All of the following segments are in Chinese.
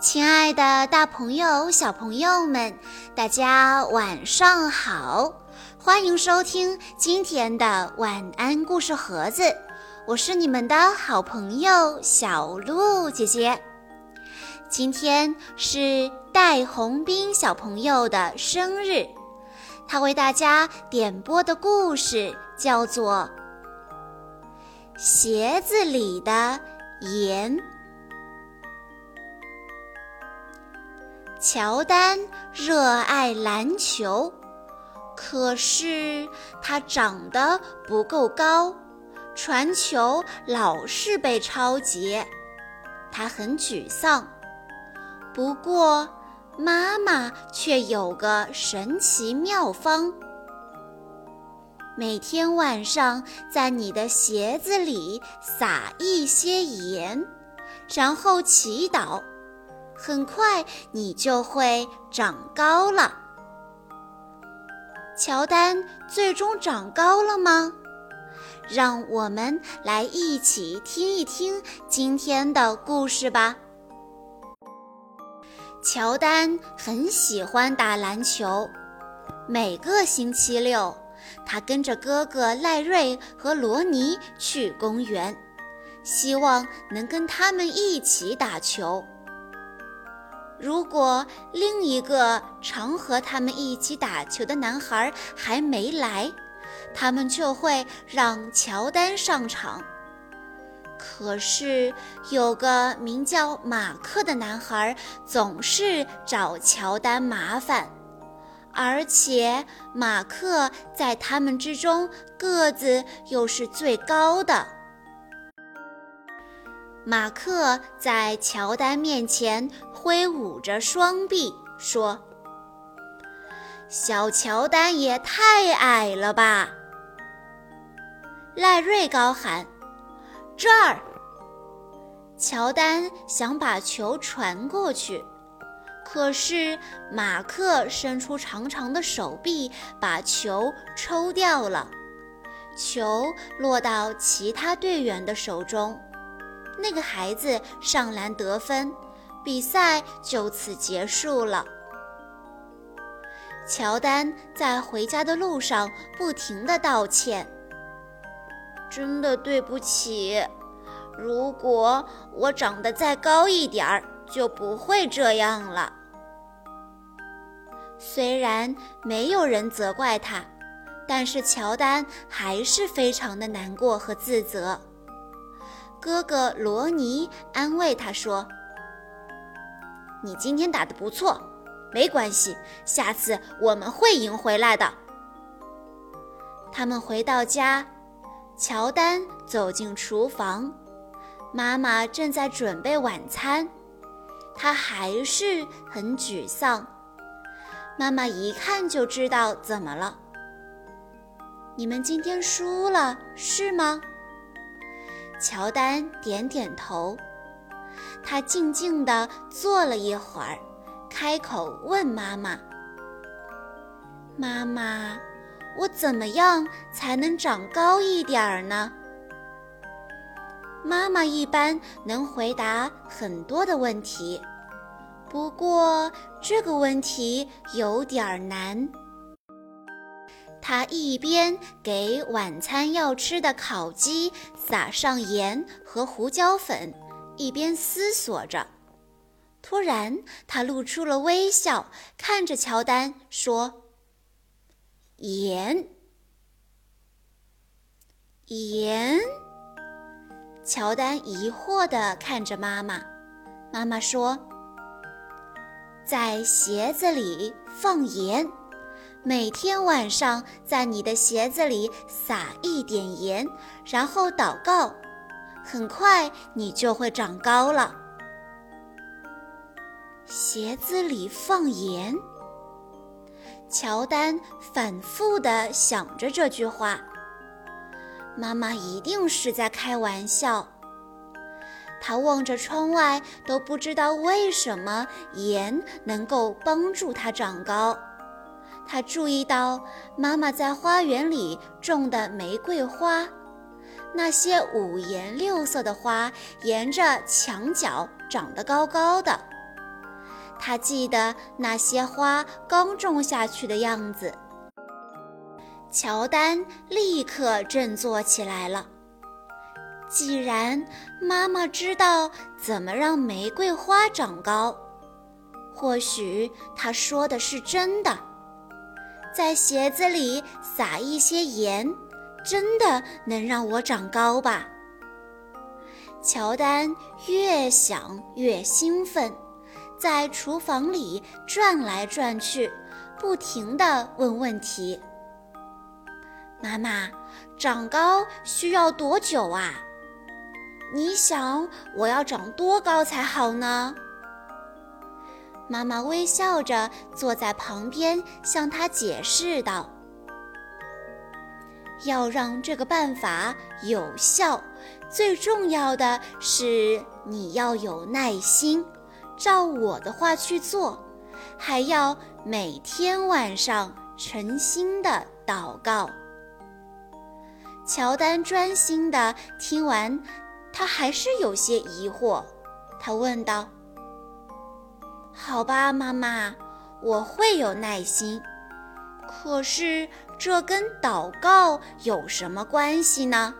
亲爱的，大朋友、小朋友们，大家晚上好！欢迎收听今天的晚安故事盒子，我是你们的好朋友小鹿姐姐。今天是戴红斌小朋友的生日，他为大家点播的故事叫做《鞋子里的盐》。乔丹热爱篮球，可是他长得不够高，传球老是被抄截，他很沮丧。不过，妈妈却有个神奇妙方：每天晚上在你的鞋子里撒一些盐，然后祈祷。很快你就会长高了。乔丹最终长高了吗？让我们来一起听一听今天的故事吧。乔丹很喜欢打篮球，每个星期六，他跟着哥哥赖瑞和罗尼去公园，希望能跟他们一起打球。如果另一个常和他们一起打球的男孩还没来，他们就会让乔丹上场。可是有个名叫马克的男孩总是找乔丹麻烦，而且马克在他们之中个子又是最高的。马克在乔丹面前挥舞着双臂，说：“小乔丹也太矮了吧！”赖瑞高喊：“这儿！”乔丹想把球传过去，可是马克伸出长长的手臂，把球抽掉了，球落到其他队员的手中。那个孩子上篮得分，比赛就此结束了。乔丹在回家的路上不停地道歉：“真的对不起，如果我长得再高一点儿，就不会这样了。”虽然没有人责怪他，但是乔丹还是非常的难过和自责。哥哥罗尼安慰他说：“你今天打得不错，没关系，下次我们会赢回来的。”他们回到家，乔丹走进厨房，妈妈正在准备晚餐，他还是很沮丧。妈妈一看就知道怎么了。你们今天输了，是吗？乔丹点点头，他静静地坐了一会儿，开口问妈妈：“妈妈，我怎么样才能长高一点儿呢？”妈妈一般能回答很多的问题，不过这个问题有点难。他一边给晚餐要吃的烤鸡撒上盐和胡椒粉，一边思索着。突然，他露出了微笑，看着乔丹说：“盐，盐。”乔丹疑惑地看着妈妈。妈妈说：“在鞋子里放盐。”每天晚上在你的鞋子里撒一点盐，然后祷告，很快你就会长高了。鞋子里放盐，乔丹反复地想着这句话。妈妈一定是在开玩笑。他望着窗外，都不知道为什么盐能够帮助他长高。他注意到妈妈在花园里种的玫瑰花，那些五颜六色的花沿着墙角长得高高的。他记得那些花刚种下去的样子。乔丹立刻振作起来了。既然妈妈知道怎么让玫瑰花长高，或许她说的是真的。在鞋子里撒一些盐，真的能让我长高吧？乔丹越想越兴奋，在厨房里转来转去，不停地问问题。妈妈，长高需要多久啊？你想我要长多高才好呢？妈妈微笑着坐在旁边，向他解释道：“要让这个办法有效，最重要的是你要有耐心，照我的话去做，还要每天晚上诚心的祷告。”乔丹专心地听完。他还是有些疑惑，他问道：“好吧，妈妈，我会有耐心。可是这跟祷告有什么关系呢？”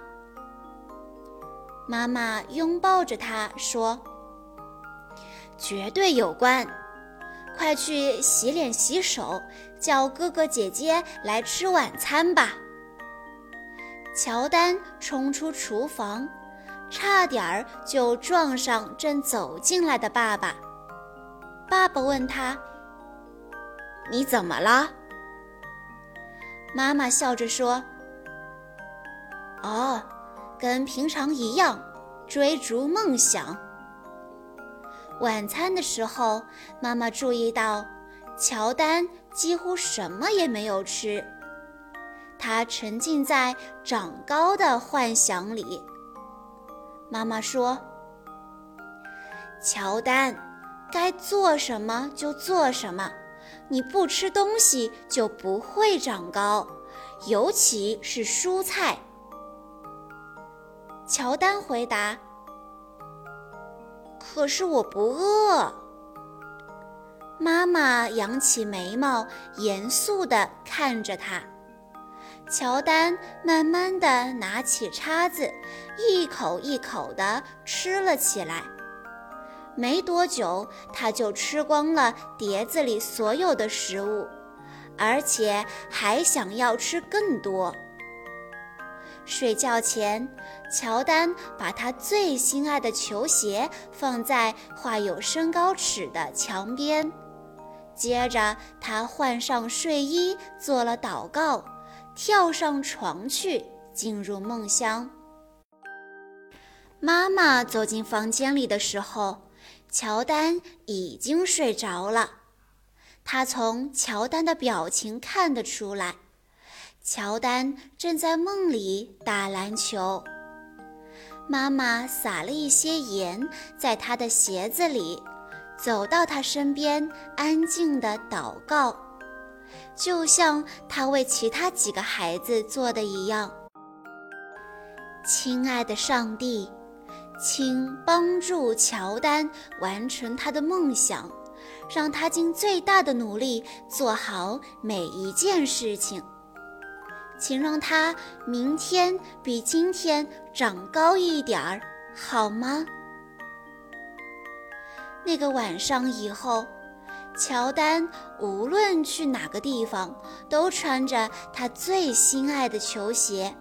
妈妈拥抱着他说：“绝对有关！快去洗脸洗手，叫哥哥姐姐来吃晚餐吧。”乔丹冲出厨房。差点儿就撞上正走进来的爸爸。爸爸问他：“你怎么了？”妈妈笑着说：“哦，跟平常一样，追逐梦想。”晚餐的时候，妈妈注意到乔丹几乎什么也没有吃，他沉浸在长高的幻想里。妈妈说：“乔丹，该做什么就做什么。你不吃东西就不会长高，尤其是蔬菜。”乔丹回答：“可是我不饿。”妈妈扬起眉毛，严肃地看着他。乔丹慢慢地拿起叉子，一口一口地吃了起来。没多久，他就吃光了碟子里所有的食物，而且还想要吃更多。睡觉前，乔丹把他最心爱的球鞋放在画有身高尺的墙边，接着他换上睡衣，做了祷告。跳上床去，进入梦乡。妈妈走进房间里的时候，乔丹已经睡着了。他从乔丹的表情看得出来，乔丹正在梦里打篮球。妈妈撒了一些盐在他的鞋子里，走到他身边，安静地祷告。就像他为其他几个孩子做的一样，亲爱的上帝，请帮助乔丹完成他的梦想，让他尽最大的努力做好每一件事情。请让他明天比今天长高一点儿，好吗？那个晚上以后。乔丹无论去哪个地方，都穿着他最心爱的球鞋，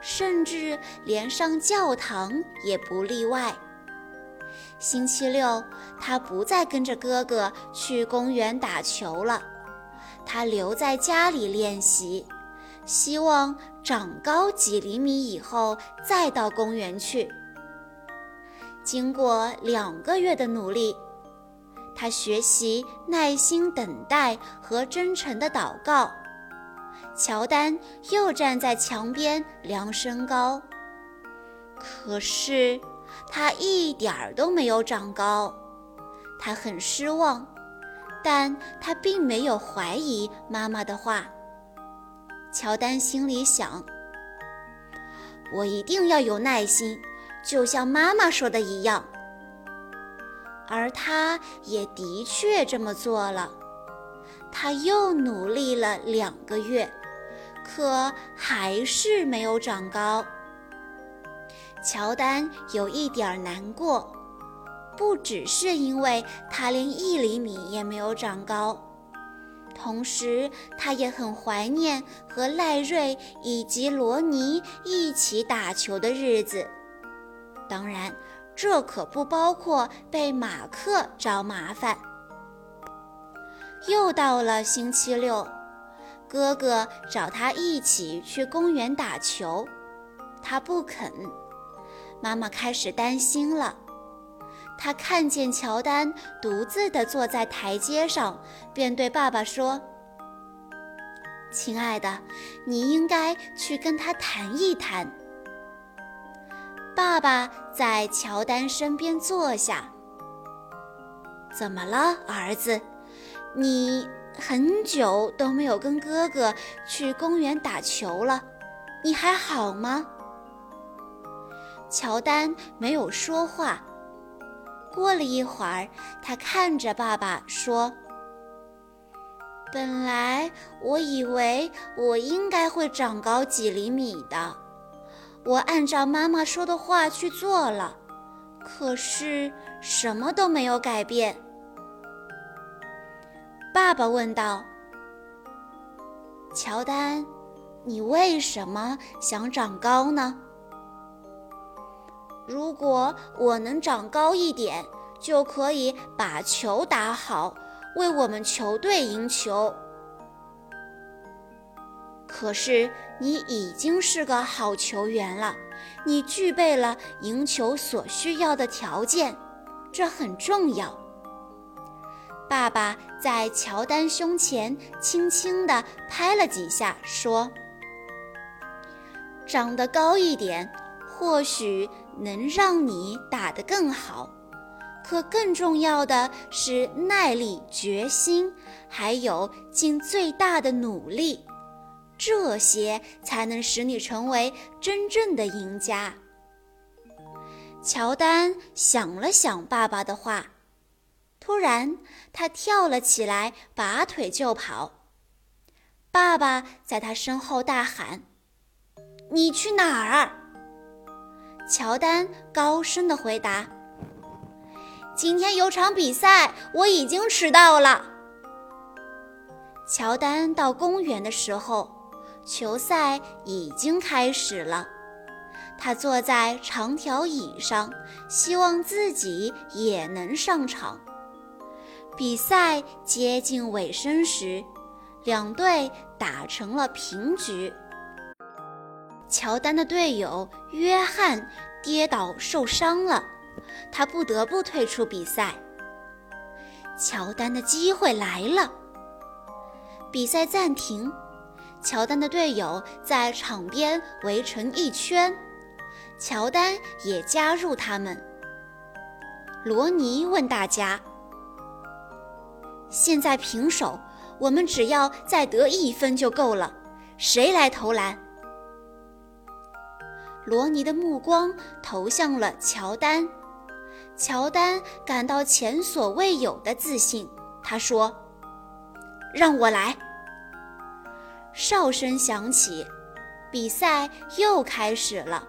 甚至连上教堂也不例外。星期六，他不再跟着哥哥去公园打球了，他留在家里练习，希望长高几厘米以后再到公园去。经过两个月的努力。他学习耐心等待和真诚的祷告。乔丹又站在墙边量身高，可是他一点儿都没有长高。他很失望，但他并没有怀疑妈妈的话。乔丹心里想：我一定要有耐心，就像妈妈说的一样。”而他也的确这么做了。他又努力了两个月，可还是没有长高。乔丹有一点难过，不只是因为他连一厘米也没有长高，同时他也很怀念和赖瑞以及罗尼一起打球的日子。当然，这可不包括被马克找麻烦。又到了星期六，哥哥找他一起去公园打球，他不肯。妈妈开始担心了，他看见乔丹独自地坐在台阶上，便对爸爸说：“亲爱的，你应该去跟他谈一谈。”爸爸在乔丹身边坐下。“怎么了，儿子？你很久都没有跟哥哥去公园打球了，你还好吗？”乔丹没有说话。过了一会儿，他看着爸爸说：“本来我以为我应该会长高几厘米的，我按照妈妈说的话去做了，可是什么都没有改变。”爸爸问道：“乔丹，你为什么想长高呢？”如果我能长高一点，就可以把球打好，为我们球队赢球。可是你已经是个好球员了，你具备了赢球所需要的条件，这很重要。爸爸在乔丹胸前轻轻地拍了几下，说：“长得高一点。”或许能让你打得更好，可更重要的是耐力、决心，还有尽最大的努力，这些才能使你成为真正的赢家。乔丹想了想爸爸的话，突然他跳了起来，拔腿就跑。爸爸在他身后大喊：“你去哪儿？”乔丹高声地回答：“今天有场比赛，我已经迟到了。”乔丹到公园的时候，球赛已经开始了。他坐在长条椅上，希望自己也能上场。比赛接近尾声时，两队打成了平局。乔丹的队友约翰跌倒受伤了，他不得不退出比赛。乔丹的机会来了，比赛暂停，乔丹的队友在场边围成一圈，乔丹也加入他们。罗尼问大家：“现在平手，我们只要再得一分就够了，谁来投篮？”罗尼的目光投向了乔丹，乔丹感到前所未有的自信。他说：“让我来。”哨声响起，比赛又开始了。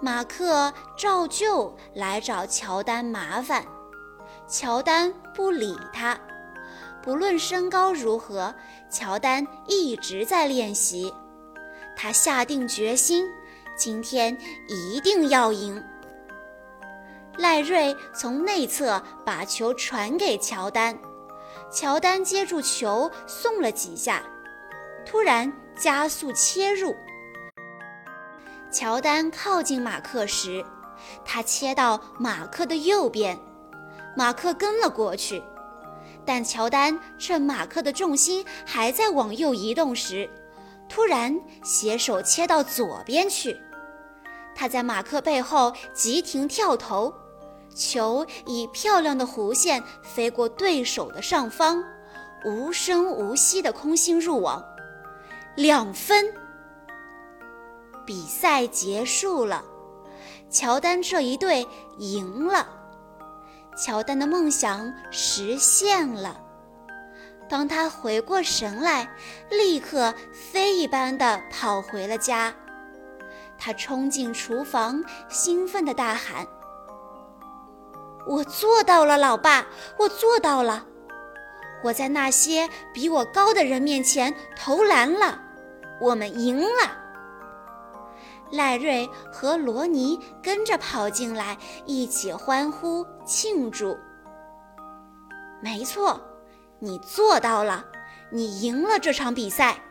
马克照旧来找乔丹麻烦，乔丹不理他。不论身高如何，乔丹一直在练习。他下定决心。今天一定要赢！赖瑞从内侧把球传给乔丹，乔丹接住球送了几下，突然加速切入。乔丹靠近马克时，他切到马克的右边，马克跟了过去，但乔丹趁马克的重心还在往右移动时，突然携手切到左边去。他在马克背后急停跳投，球以漂亮的弧线飞过对手的上方，无声无息的空心入网，两分。比赛结束了，乔丹这一队赢了，乔丹的梦想实现了。当他回过神来，立刻飞一般的跑回了家。他冲进厨房，兴奋地大喊：“我做到了，老爸！我做到了！我在那些比我高的人面前投篮了，我们赢了！”赖瑞和罗尼跟着跑进来，一起欢呼庆祝。没错。你做到了，你赢了这场比赛。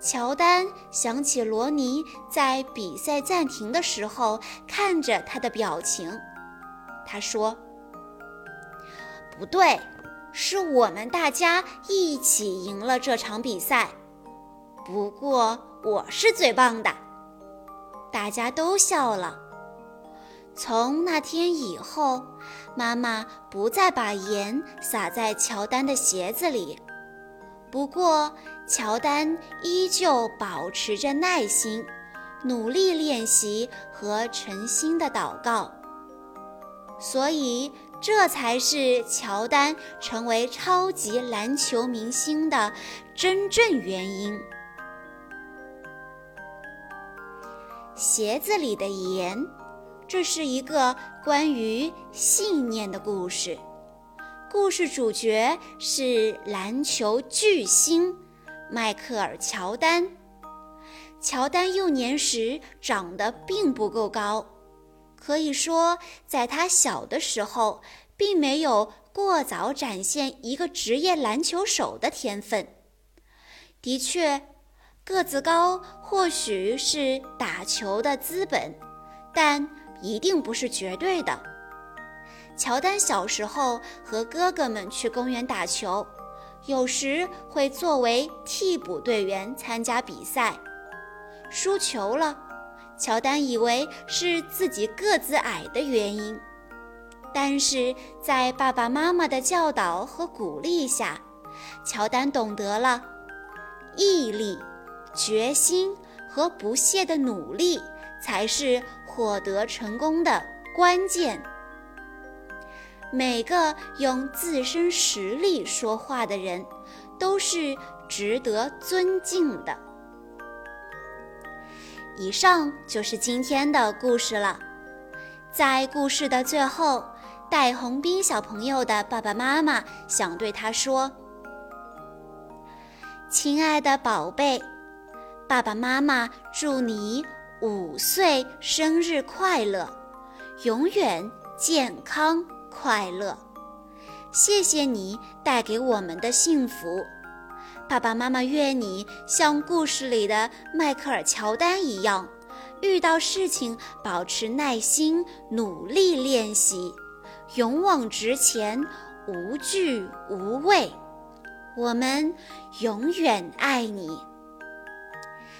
乔丹想起罗尼在比赛暂停的时候看着他的表情，他说：“不对，是我们大家一起赢了这场比赛。不过我是最棒的。”大家都笑了。从那天以后，妈妈不再把盐撒在乔丹的鞋子里。不过，乔丹依旧保持着耐心，努力练习和诚心的祷告。所以，这才是乔丹成为超级篮球明星的真正原因。鞋子里的盐。这是一个关于信念的故事，故事主角是篮球巨星迈克尔·乔丹。乔丹幼年时长得并不够高，可以说在他小的时候并没有过早展现一个职业篮球手的天分。的确，个子高或许是打球的资本，但。一定不是绝对的。乔丹小时候和哥哥们去公园打球，有时会作为替补队员参加比赛。输球了，乔丹以为是自己个子矮的原因，但是在爸爸妈妈的教导和鼓励下，乔丹懂得了毅力、决心和不懈的努力。才是获得成功的关键。每个用自身实力说话的人，都是值得尊敬的。以上就是今天的故事了。在故事的最后，戴红斌小朋友的爸爸妈妈想对他说：“亲爱的宝贝，爸爸妈妈祝你。”五岁生日快乐，永远健康快乐。谢谢你带给我们的幸福，爸爸妈妈愿你像故事里的迈克尔·乔丹一样，遇到事情保持耐心，努力练习，勇往直前，无惧无畏。我们永远爱你。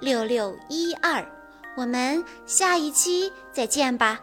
六六一二，我们下一期再见吧。